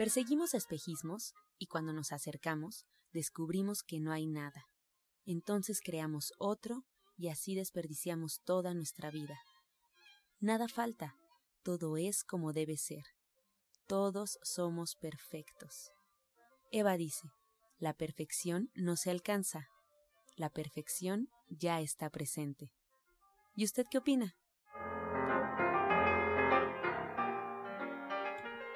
Perseguimos espejismos y cuando nos acercamos descubrimos que no hay nada. Entonces creamos otro y así desperdiciamos toda nuestra vida. Nada falta, todo es como debe ser. Todos somos perfectos. Eva dice, la perfección no se alcanza, la perfección ya está presente. ¿Y usted qué opina?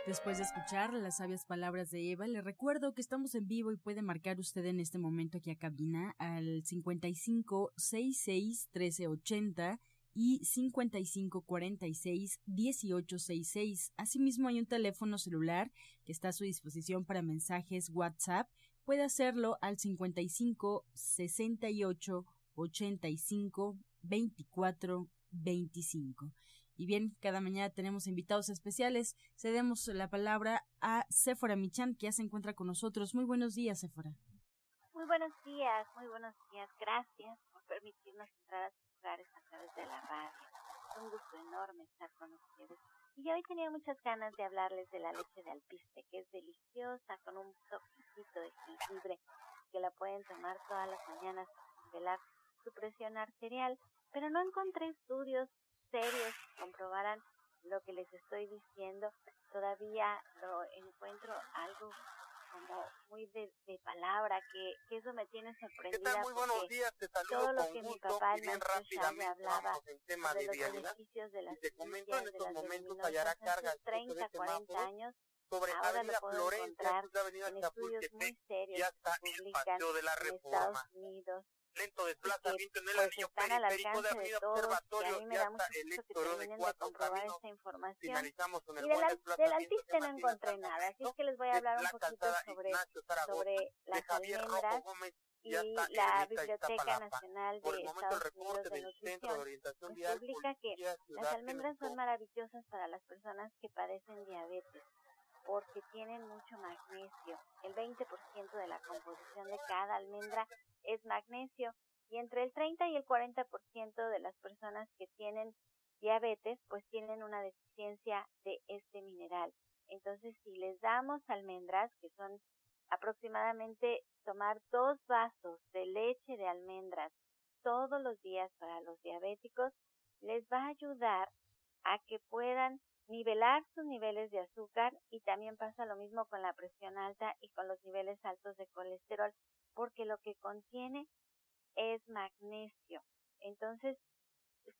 Después de escuchar las sabias palabras de Eva, le recuerdo que estamos en vivo y puede marcar usted en este momento aquí a cabina al 55 66 1380 y 5546 1866. Asimismo hay un teléfono celular que está a su disposición para mensajes WhatsApp. Puede hacerlo al 55 68 85 24 25. Y bien, cada mañana tenemos invitados especiales. Cedemos la palabra a Sephora Michan, que ya se encuentra con nosotros. Muy buenos días, Sephora. Muy buenos días, muy buenos días. Gracias por permitirnos entrar a sus hogares a través de la radio. Es un gusto enorme estar con ustedes. Y hoy tenía muchas ganas de hablarles de la leche de alpiste, que es deliciosa, con un toquecito de jengibre, que la pueden tomar todas las mañanas para nivelar su presión arterial. Pero no encontré estudios serios comprobaran lo que les estoy diciendo, todavía lo encuentro algo como muy de, de palabra, que, que, eso me tiene sorprendida. Muy buenos días, te todo lo que mi papá, el bien me hablaba tema de, de, los beneficios de las te comento en estos momentos hallará carga hace 30, 40 años, sobre ahora Avenida Florencia, Avenida en estudios muy serios ya está el paseo de la en Reforma. Estados Unidos Lento desplazamiento en el pues anillo periférico de alcance de Avenida a Observatorio mí me y da hasta el Héctor de terminen de Cuatro comprobar Caminos. Finalizamos con el Y del, buen del que no encontré nada, así que les voy a de hablar un poquito sobre, sobre de las almendras Gómez y la Biblioteca. Nacional de Estados Unidos de de Nutrición nos publica que las almendras son maravillosas para las personas que padecen diabetes porque tienen mucho magnesio. El 20% de la composición de cada almendra es magnesio y entre el 30 y el 40% de las personas que tienen diabetes pues tienen una deficiencia de este mineral. Entonces si les damos almendras que son aproximadamente tomar dos vasos de leche de almendras todos los días para los diabéticos les va a ayudar a que puedan nivelar sus niveles de azúcar y también pasa lo mismo con la presión alta y con los niveles altos de colesterol porque lo que contiene es magnesio. Entonces,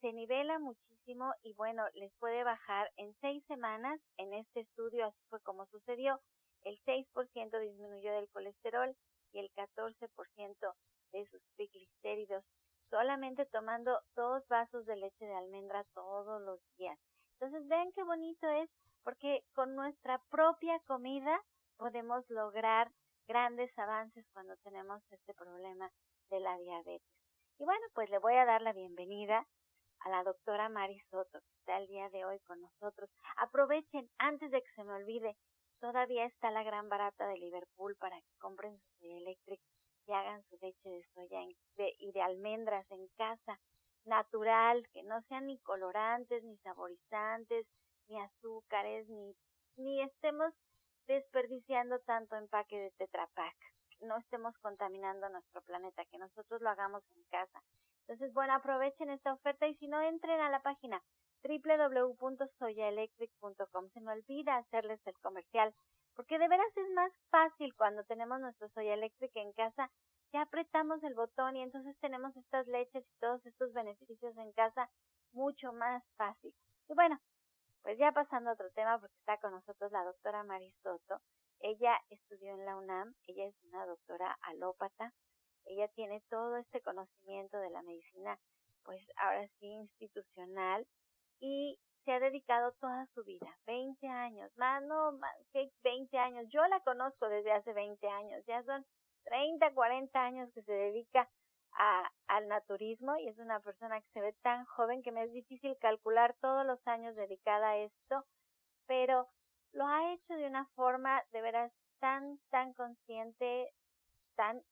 se nivela muchísimo y bueno, les puede bajar en seis semanas. En este estudio así fue como sucedió. El 6% disminuyó del colesterol y el 14% de sus triglicéridos solamente tomando dos vasos de leche de almendra todos los días. Entonces vean qué bonito es porque con nuestra propia comida podemos lograr grandes avances cuando tenemos este problema de la diabetes. Y bueno, pues le voy a dar la bienvenida a la doctora Mari Soto, que está el día de hoy con nosotros. Aprovechen, antes de que se me olvide, todavía está la gran barata de Liverpool para que compren su soya electric y hagan su leche de soya de- y de almendras en casa, natural, que no sean ni colorantes, ni saborizantes, ni azúcares, ni, ni estemos desperdiciando tanto empaque de Tetra Pak. No estemos contaminando nuestro planeta, que nosotros lo hagamos en casa. Entonces, bueno, aprovechen esta oferta y si no, entren a la página www.soyaelectric.com. Se me olvida hacerles el comercial, porque de veras es más fácil cuando tenemos nuestro soya eléctrica en casa ya apretamos el botón y entonces tenemos estas leches y todos estos beneficios en casa mucho más fácil. Y bueno, pues ya pasando a otro tema, porque está con nosotros la doctora Marisoto. Ella estudió en la UNAM, ella es una doctora alópata, ella tiene todo este conocimiento de la medicina, pues ahora sí institucional, y se ha dedicado toda su vida, 20 años, más no, más que 20 años, yo la conozco desde hace 20 años, ya son 30, 40 años que se dedica a, al naturismo y es una persona que se ve tan joven que me es difícil calcular todos los años dedicada a esto, pero lo ha hecho de una forma de veras tan, tan consciente, tan,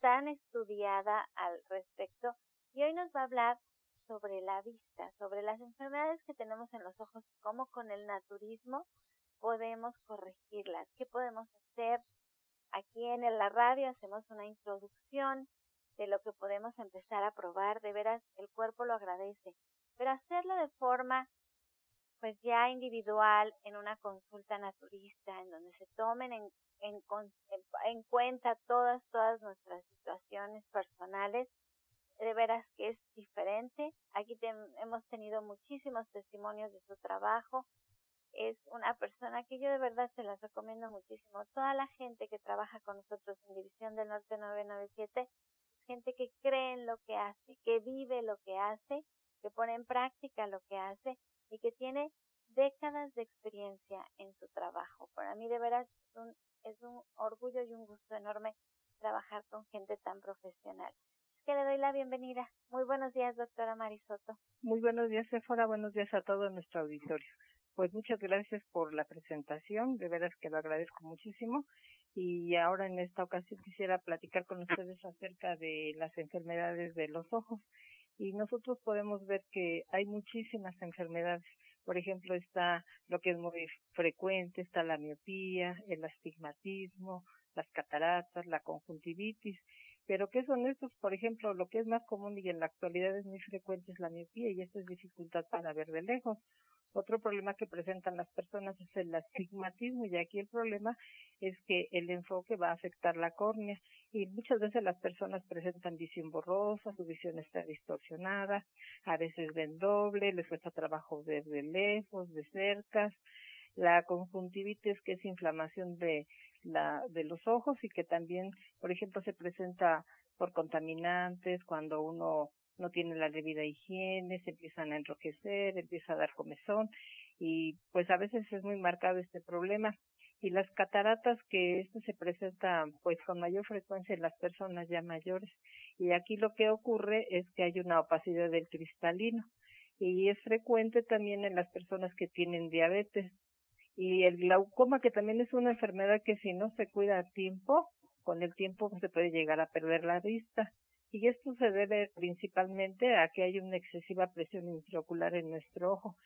tan estudiada al respecto y hoy nos va a hablar sobre la vista, sobre las enfermedades que tenemos en los ojos, cómo con el naturismo podemos corregirlas, qué podemos hacer. Aquí en la radio hacemos una introducción de lo que podemos empezar a probar, de veras el cuerpo lo agradece, pero hacerlo de forma pues ya individual en una consulta naturista en donde se tomen en, en, en cuenta todas, todas nuestras situaciones personales de veras que es diferente. Aquí hemos tenido muchísimos testimonios de su trabajo. Es una persona que yo de verdad se las recomiendo muchísimo. Toda la gente que trabaja con nosotros en División del Norte 997 es gente que cree en lo que hace, que vive lo que hace, que pone en práctica lo que hace y que tiene décadas de experiencia en su trabajo. Para mí de veras es un, es un orgullo y un gusto enorme trabajar con gente tan profesional que le doy la bienvenida. Muy buenos días, doctora Marisoto. Muy buenos días, Sephora. Buenos días a todo nuestro auditorio. Pues muchas gracias por la presentación, de veras que lo agradezco muchísimo. Y ahora en esta ocasión quisiera platicar con ustedes acerca de las enfermedades de los ojos. Y nosotros podemos ver que hay muchísimas enfermedades. Por ejemplo, está lo que es muy frecuente, está la miopía, el astigmatismo, las cataratas, la conjuntivitis pero ¿qué son estos? Por ejemplo, lo que es más común y en la actualidad es muy frecuente es la miopía y esto es dificultad para ver de lejos. Otro problema que presentan las personas es el astigmatismo y aquí el problema es que el enfoque va a afectar la córnea y muchas veces las personas presentan visión borrosa, su visión está distorsionada, a veces ven doble, les cuesta trabajo ver de lejos, de cerca. La conjuntivitis que es inflamación de la, de los ojos y que también, por ejemplo, se presenta por contaminantes, cuando uno no tiene la debida higiene, se empiezan a enrojecer, empieza a dar comezón y pues a veces es muy marcado este problema. Y las cataratas que esto se presenta pues con mayor frecuencia en las personas ya mayores. Y aquí lo que ocurre es que hay una opacidad del cristalino y es frecuente también en las personas que tienen diabetes y el glaucoma que también es una enfermedad que si no se cuida a tiempo, con el tiempo se puede llegar a perder la vista. Y esto se debe principalmente a que hay una excesiva presión intraocular en nuestro ojo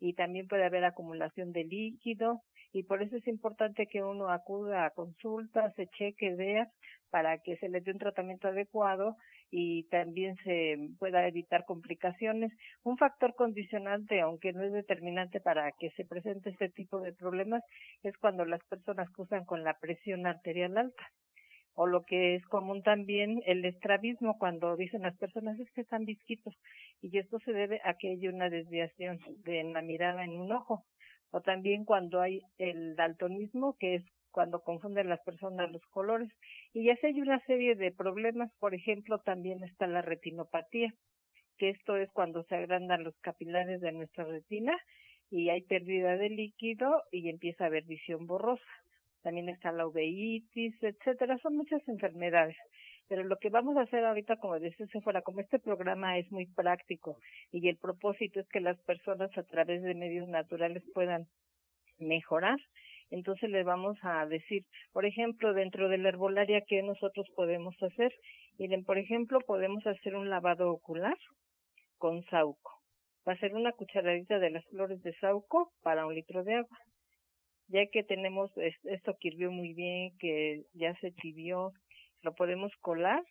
y también puede haber acumulación de líquido y por eso es importante que uno acuda a consultas, se cheque, vea para que se le dé un tratamiento adecuado y también se pueda evitar complicaciones. Un factor condicionante, aunque no es determinante para que se presente este tipo de problemas, es cuando las personas cruzan con la presión arterial alta. O lo que es común también, el estrabismo, cuando dicen las personas es que están visquitos. Y esto se debe a que hay una desviación de la mirada en un ojo. O también cuando hay el daltonismo, que es cuando confunden las personas los colores. Y ya sé, hay una serie de problemas, por ejemplo, también está la retinopatía, que esto es cuando se agrandan los capilares de nuestra retina y hay pérdida de líquido y empieza a haber visión borrosa. También está la uveitis, etcétera, son muchas enfermedades. Pero lo que vamos a hacer ahorita, como decía fuera, como este programa es muy práctico y el propósito es que las personas a través de medios naturales puedan mejorar, entonces le vamos a decir, por ejemplo, dentro de la herbolaria, ¿qué nosotros podemos hacer? Miren, por ejemplo, podemos hacer un lavado ocular con sauco. Va a ser una cucharadita de las flores de sauco para un litro de agua. Ya que tenemos esto que hirvió muy bien, que ya se tibió, lo podemos colar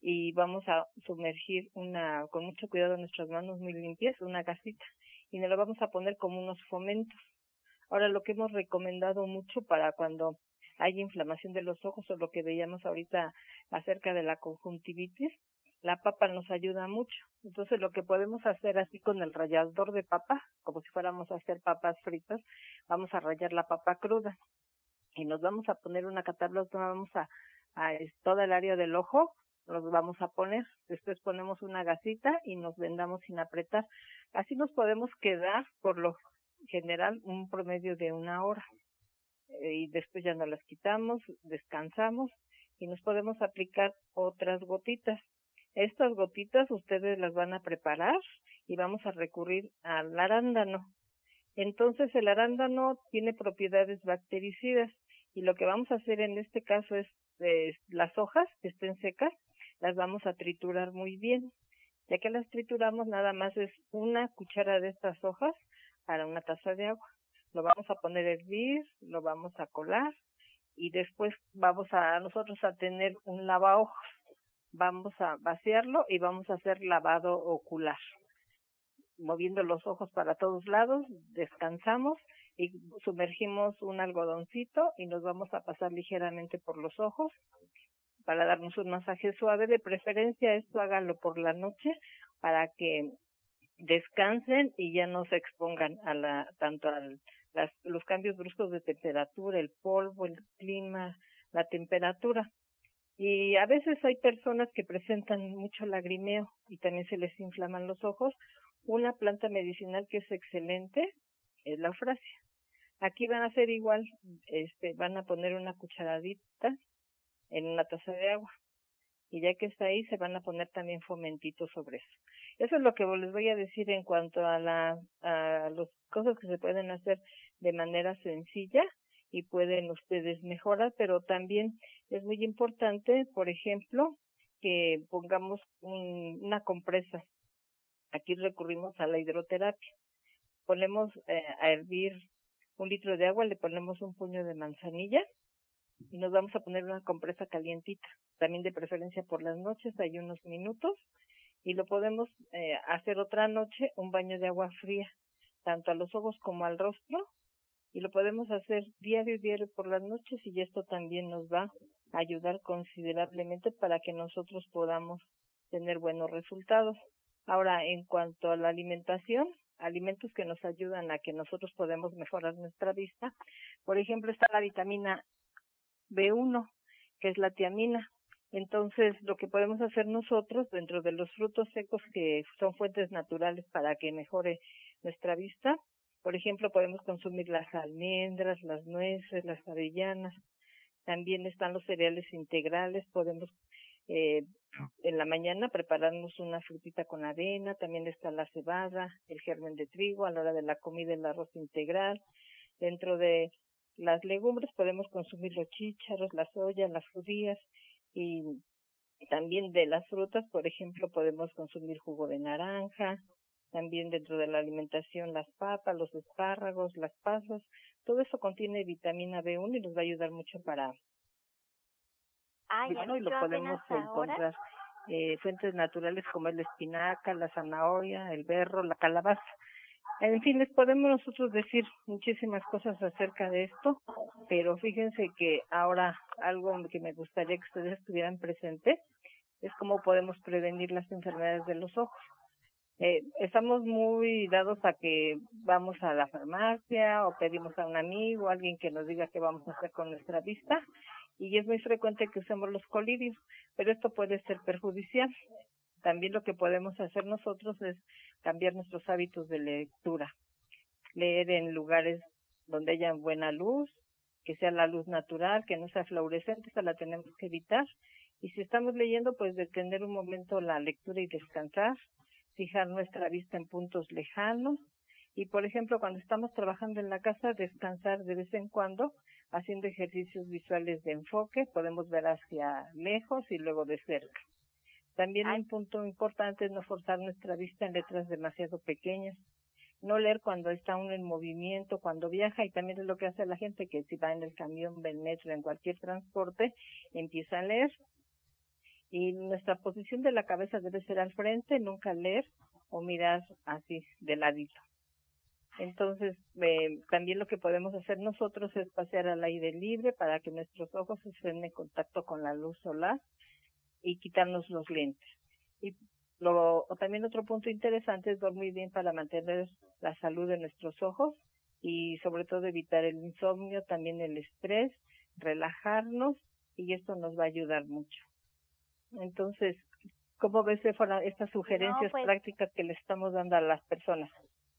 y vamos a sumergir una, con mucho cuidado nuestras manos muy limpias, una gasita y nos lo vamos a poner como unos fomentos. Ahora, lo que hemos recomendado mucho para cuando hay inflamación de los ojos o lo que veíamos ahorita acerca de la conjuntivitis, la papa nos ayuda mucho. Entonces lo que podemos hacer así con el rallador de papa, como si fuéramos a hacer papas fritas, vamos a rallar la papa cruda y nos vamos a poner una catabla, vamos a, a toda el área del ojo, nos vamos a poner, después ponemos una gasita y nos vendamos sin apretar. Así nos podemos quedar por lo general un promedio de una hora eh, y después ya nos las quitamos, descansamos y nos podemos aplicar otras gotitas. Estas gotitas ustedes las van a preparar y vamos a recurrir al arándano. Entonces el arándano tiene propiedades bactericidas y lo que vamos a hacer en este caso es las hojas que estén secas, las vamos a triturar muy bien. Ya que las trituramos, nada más es una cuchara de estas hojas para una taza de agua. Lo vamos a poner a hervir, lo vamos a colar y después vamos a nosotros a tener un lavaojos vamos a vaciarlo y vamos a hacer lavado ocular. Moviendo los ojos para todos lados, descansamos y sumergimos un algodoncito y nos vamos a pasar ligeramente por los ojos para darnos un masaje suave. De preferencia esto hágalo por la noche para que descansen y ya no se expongan a la tanto a los cambios bruscos de temperatura, el polvo, el clima, la temperatura. Y a veces hay personas que presentan mucho lagrimeo y también se les inflaman los ojos. Una planta medicinal que es excelente es la eufrasia. Aquí van a hacer igual, este, van a poner una cucharadita en una taza de agua. Y ya que está ahí, se van a poner también fomentitos sobre eso. Eso es lo que les voy a decir en cuanto a, la, a las cosas que se pueden hacer de manera sencilla y pueden ustedes mejorar, pero también es muy importante, por ejemplo, que pongamos una compresa. Aquí recurrimos a la hidroterapia. Ponemos eh, a hervir un litro de agua, le ponemos un puño de manzanilla y nos vamos a poner una compresa calientita, también de preferencia por las noches, hay unos minutos, y lo podemos eh, hacer otra noche, un baño de agua fría, tanto a los ojos como al rostro, y lo podemos hacer diario, diario por las noches y esto también nos va a ayudar considerablemente para que nosotros podamos tener buenos resultados. Ahora, en cuanto a la alimentación, alimentos que nos ayudan a que nosotros podemos mejorar nuestra vista, por ejemplo, está la vitamina B1, que es la tiamina. Entonces, lo que podemos hacer nosotros dentro de los frutos secos que son fuentes naturales para que mejore nuestra vista, por ejemplo, podemos consumir las almendras, las nueces, las avellanas. También están los cereales integrales. Podemos eh, en la mañana prepararnos una frutita con avena. También está la cebada, el germen de trigo. A la hora de la comida, el arroz integral. Dentro de las legumbres podemos consumir los chícharos, las soya, las judías y también de las frutas, por ejemplo, podemos consumir jugo de naranja, también dentro de la alimentación las papas, los espárragos, las pasas, todo eso contiene vitamina B1 y nos va a ayudar mucho para Ay, bueno, y lo podemos encontrar eh, fuentes naturales como el espinaca, la zanahoria, el berro, la calabaza. En fin, les podemos nosotros decir muchísimas cosas acerca de esto, pero fíjense que ahora algo que me gustaría que ustedes estuvieran presentes es cómo podemos prevenir las enfermedades de los ojos eh, estamos muy dados a que vamos a la farmacia o pedimos a un amigo, alguien que nos diga qué vamos a hacer con nuestra vista y es muy frecuente que usemos los colidios, pero esto puede ser perjudicial. También lo que podemos hacer nosotros es cambiar nuestros hábitos de lectura, leer en lugares donde haya buena luz, que sea la luz natural, que no sea fluorescente, esa la tenemos que evitar. Y si estamos leyendo, pues detener un momento la lectura y descansar, fijar nuestra vista en puntos lejanos y, por ejemplo, cuando estamos trabajando en la casa, descansar de vez en cuando haciendo ejercicios visuales de enfoque, podemos ver hacia lejos y luego de cerca. También un punto importante es no forzar nuestra vista en letras demasiado pequeñas, no leer cuando está uno en movimiento, cuando viaja y también es lo que hace la gente que si va en el camión, en el metro, en cualquier transporte, empieza a leer y nuestra posición de la cabeza debe ser al frente, nunca leer o mirar así de ladito. Entonces, eh, también lo que podemos hacer nosotros es pasear al aire libre para que nuestros ojos estén en contacto con la luz solar y quitarnos los lentes. Y lo, también otro punto interesante es dormir bien para mantener la salud de nuestros ojos y sobre todo evitar el insomnio, también el estrés, relajarnos y esto nos va a ayudar mucho. Entonces, ¿cómo ves estas sugerencias pues prácticas que le estamos dando a las personas?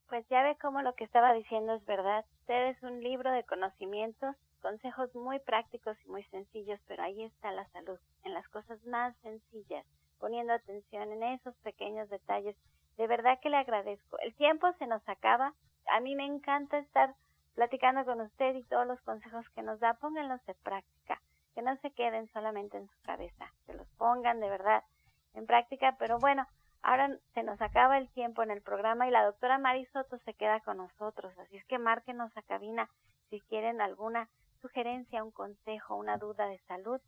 Pues ya ve cómo lo que estaba diciendo es verdad. Usted es un libro de conocimientos, consejos muy prácticos y muy sencillos, pero ahí está la salud, en las cosas más sencillas, poniendo atención en esos pequeños detalles. De verdad que le agradezco. El tiempo se nos acaba. A mí me encanta estar platicando con usted y todos los consejos que nos da. Pónganlos de práctica, que no se queden solamente en su cabeza, que los pongan de verdad en práctica. Pero bueno, Ahora se nos acaba el tiempo en el programa y la doctora Marisoto se queda con nosotros, así es que márquenos a cabina si quieren alguna sugerencia, un consejo, una duda de salud,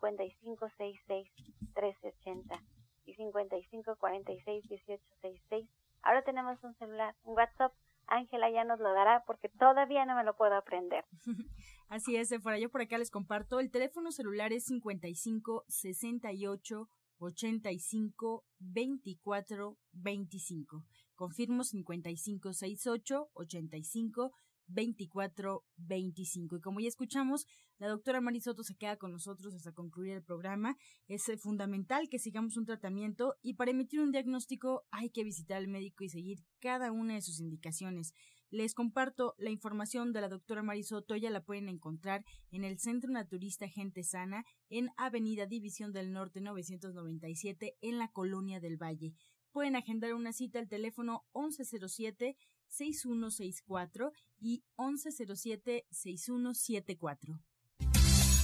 5566-1380 y 5546-1866. Ahora tenemos un celular, un WhatsApp. Ángela ya nos lo dará porque todavía no me lo puedo aprender. Así es, fuera yo por acá les comparto. El teléfono celular es 5568 85 24 25. Confirmo 55 68 85 24 25. Y como ya escuchamos, la doctora Marisoto se queda con nosotros hasta concluir el programa. Es eh, fundamental que sigamos un tratamiento y para emitir un diagnóstico hay que visitar al médico y seguir cada una de sus indicaciones. Les comparto la información de la doctora Marisoto, ya la pueden encontrar en el Centro Naturista Gente Sana, en Avenida División del Norte 997, en la Colonia del Valle. Pueden agendar una cita al teléfono 1107-6164 y 1107-6174.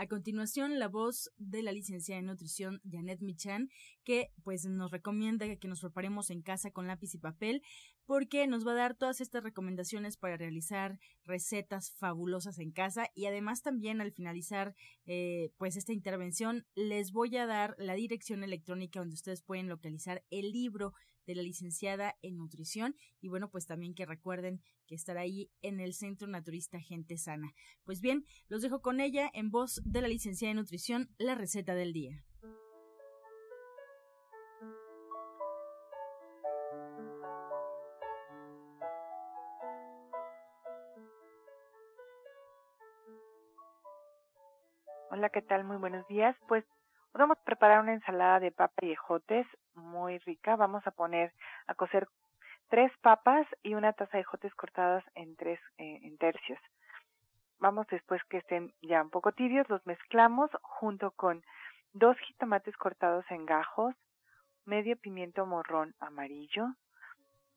A continuación, la voz de la licenciada en nutrición Janet Michan, que pues nos recomienda que nos preparemos en casa con lápiz y papel, porque nos va a dar todas estas recomendaciones para realizar recetas fabulosas en casa. Y además también al finalizar eh, pues esta intervención les voy a dar la dirección electrónica donde ustedes pueden localizar el libro de la licenciada en nutrición y bueno, pues también que recuerden que estará ahí en el Centro Naturista Gente Sana. Pues bien, los dejo con ella en voz de la licenciada en nutrición, la receta del día. Hola, ¿qué tal? Muy buenos días. Pues Vamos a preparar una ensalada de papa y ejotes muy rica. Vamos a poner a cocer tres papas y una taza de ejotes cortadas en tres eh, en tercios. Vamos después que estén ya un poco tibios, los mezclamos junto con dos jitomates cortados en gajos, medio pimiento morrón amarillo,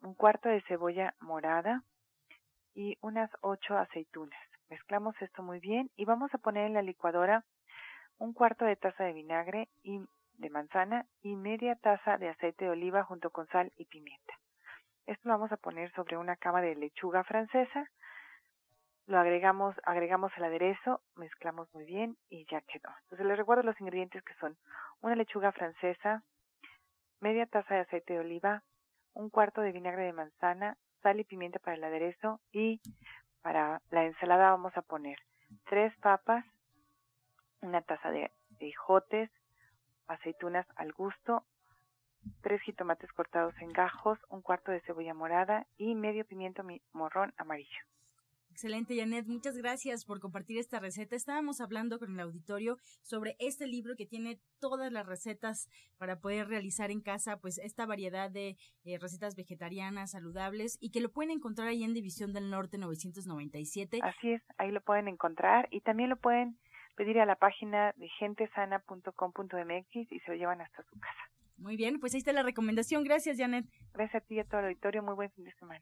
un cuarto de cebolla morada y unas ocho aceitunas. Mezclamos esto muy bien y vamos a poner en la licuadora un cuarto de taza de vinagre y de manzana y media taza de aceite de oliva junto con sal y pimienta. Esto lo vamos a poner sobre una cama de lechuga francesa. Lo agregamos, agregamos el aderezo, mezclamos muy bien y ya quedó. Entonces les recuerdo los ingredientes que son una lechuga francesa, media taza de aceite de oliva, un cuarto de vinagre de manzana, sal y pimienta para el aderezo y para la ensalada vamos a poner tres papas, una taza de ejotes, aceitunas al gusto, tres jitomates cortados en gajos, un cuarto de cebolla morada y medio pimiento morrón amarillo. Excelente, Janet. Muchas gracias por compartir esta receta. Estábamos hablando con el auditorio sobre este libro que tiene todas las recetas para poder realizar en casa, pues esta variedad de eh, recetas vegetarianas, saludables y que lo pueden encontrar ahí en División del Norte 997. Así es, ahí lo pueden encontrar y también lo pueden pedir a la página de gentesana.com.mx y se lo llevan hasta su casa. Muy bien, pues ahí está la recomendación. Gracias, Janet. Gracias a ti y a todo el auditorio. Muy buen fin de semana.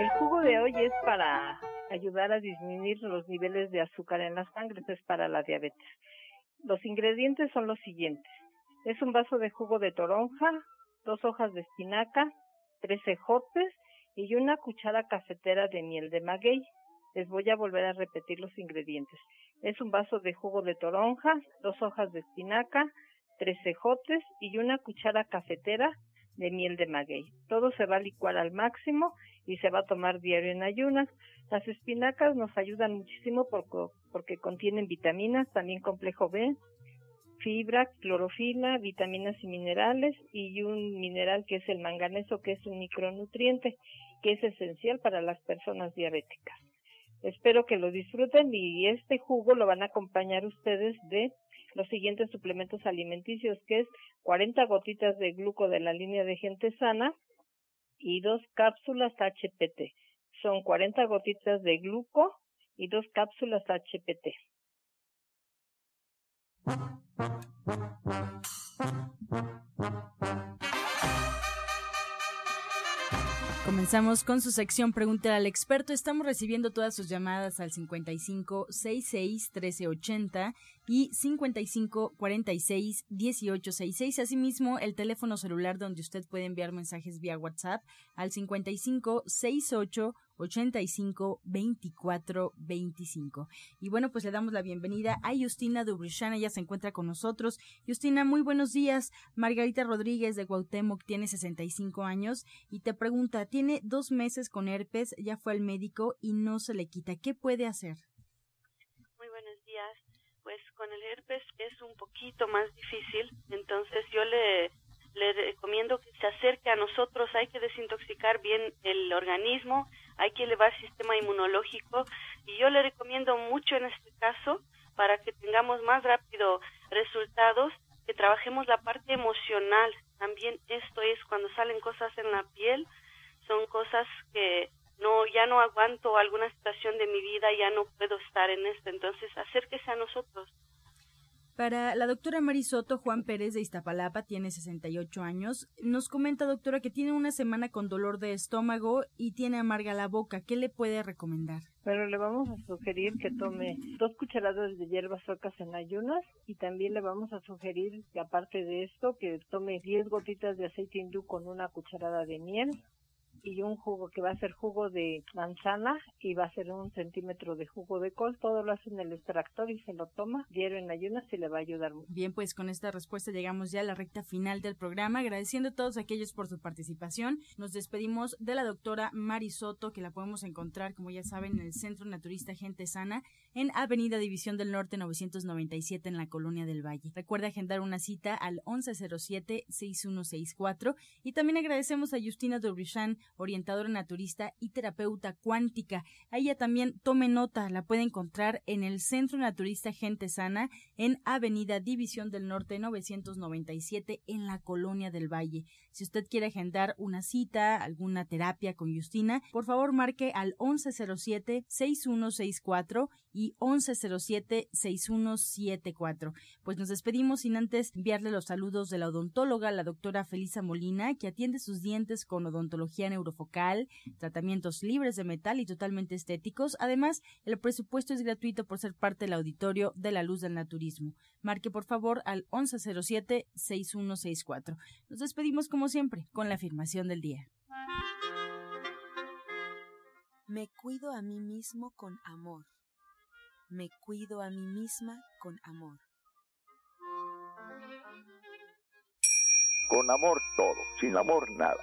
El jugo de hoy es para ayudar a disminuir los niveles de azúcar en la sangre, es para la diabetes. Los ingredientes son los siguientes. Es un vaso de jugo de toronja, dos hojas de espinaca, tres ejotes y una cuchara cafetera de miel de maguey. Les voy a volver a repetir los ingredientes. Es un vaso de jugo de toronja, dos hojas de espinaca, tres ejotes y una cuchara cafetera de miel de maguey. Todo se va a licuar al máximo y se va a tomar diario en ayunas. Las espinacas nos ayudan muchísimo porque, contienen vitaminas, también complejo B, fibra, clorofila, vitaminas y minerales y un mineral que es el manganeso, que es un micronutriente que es esencial para las personas diabéticas. Espero que lo disfruten y este jugo lo van a acompañar ustedes de los siguientes suplementos alimenticios, que es 40 gotitas de gluco de la línea de gente sana y dos cápsulas HPT. Son 40 gotitas de gluco y dos cápsulas HPT. Comenzamos con su sección Pregunta al experto. Estamos recibiendo todas sus llamadas al 55 66 1380 y 55 46 1866. Asimismo, el teléfono celular donde usted puede enviar mensajes vía WhatsApp al 55 68 85 24 25. Y bueno, pues le damos la bienvenida a Justina Dubrishana, ella se encuentra con nosotros. Justina, muy buenos días. Margarita Rodríguez de Guautemoc tiene 65 años y te pregunta, tiene dos meses con herpes, ya fue al médico y no se le quita. ¿Qué puede hacer? Con el herpes es un poquito más difícil, entonces yo le recomiendo que se acerque a nosotros, hay que desintoxicar bien el organismo, hay que elevar el sistema inmunológico y yo le recomiendo mucho en este caso para que tengamos más rápido resultados, que trabajemos la parte emocional. También esto es cuando salen cosas en la piel, son cosas que no ya no aguanto alguna situación de mi vida, ya no puedo estar en esto, entonces acérquese a nosotros. Para la doctora Marisoto, Juan Pérez de Iztapalapa tiene 68 años. Nos comenta, doctora, que tiene una semana con dolor de estómago y tiene amarga la boca. ¿Qué le puede recomendar? Pero le vamos a sugerir que tome dos cucharadas de hierbas suecas en ayunas y también le vamos a sugerir que aparte de esto que tome 10 gotitas de aceite hindú con una cucharada de miel y un jugo que va a ser jugo de manzana y va a ser un centímetro de jugo de col. Todo lo hace en el extractor y se lo toma diario en ayunas y le va a ayudar mucho. Bien, pues con esta respuesta llegamos ya a la recta final del programa. Agradeciendo a todos aquellos por su participación. Nos despedimos de la doctora Mari Soto, que la podemos encontrar, como ya saben, en el Centro Naturista Gente Sana, en Avenida División del Norte 997 en la Colonia del Valle. Recuerda agendar una cita al 1107-6164 y también agradecemos a Justina Dobrichan orientadora naturista y terapeuta cuántica. A ella también tome nota, la puede encontrar en el Centro Naturista Gente Sana en Avenida División del Norte 997 en la Colonia del Valle. Si usted quiere agendar una cita, alguna terapia con Justina, por favor marque al 1107-6164 y 1107-6174. Pues nos despedimos sin antes enviarle los saludos de la odontóloga, la doctora Felisa Molina, que atiende sus dientes con odontología neurofocal, tratamientos libres de metal y totalmente estéticos. Además, el presupuesto es gratuito por ser parte del auditorio de la luz del naturismo. Marque por favor al 1107-6164. Nos despedimos como siempre con la afirmación del día. Me cuido a mí mismo con amor. Me cuido a mí misma con amor. con amor todo, sin amor nada.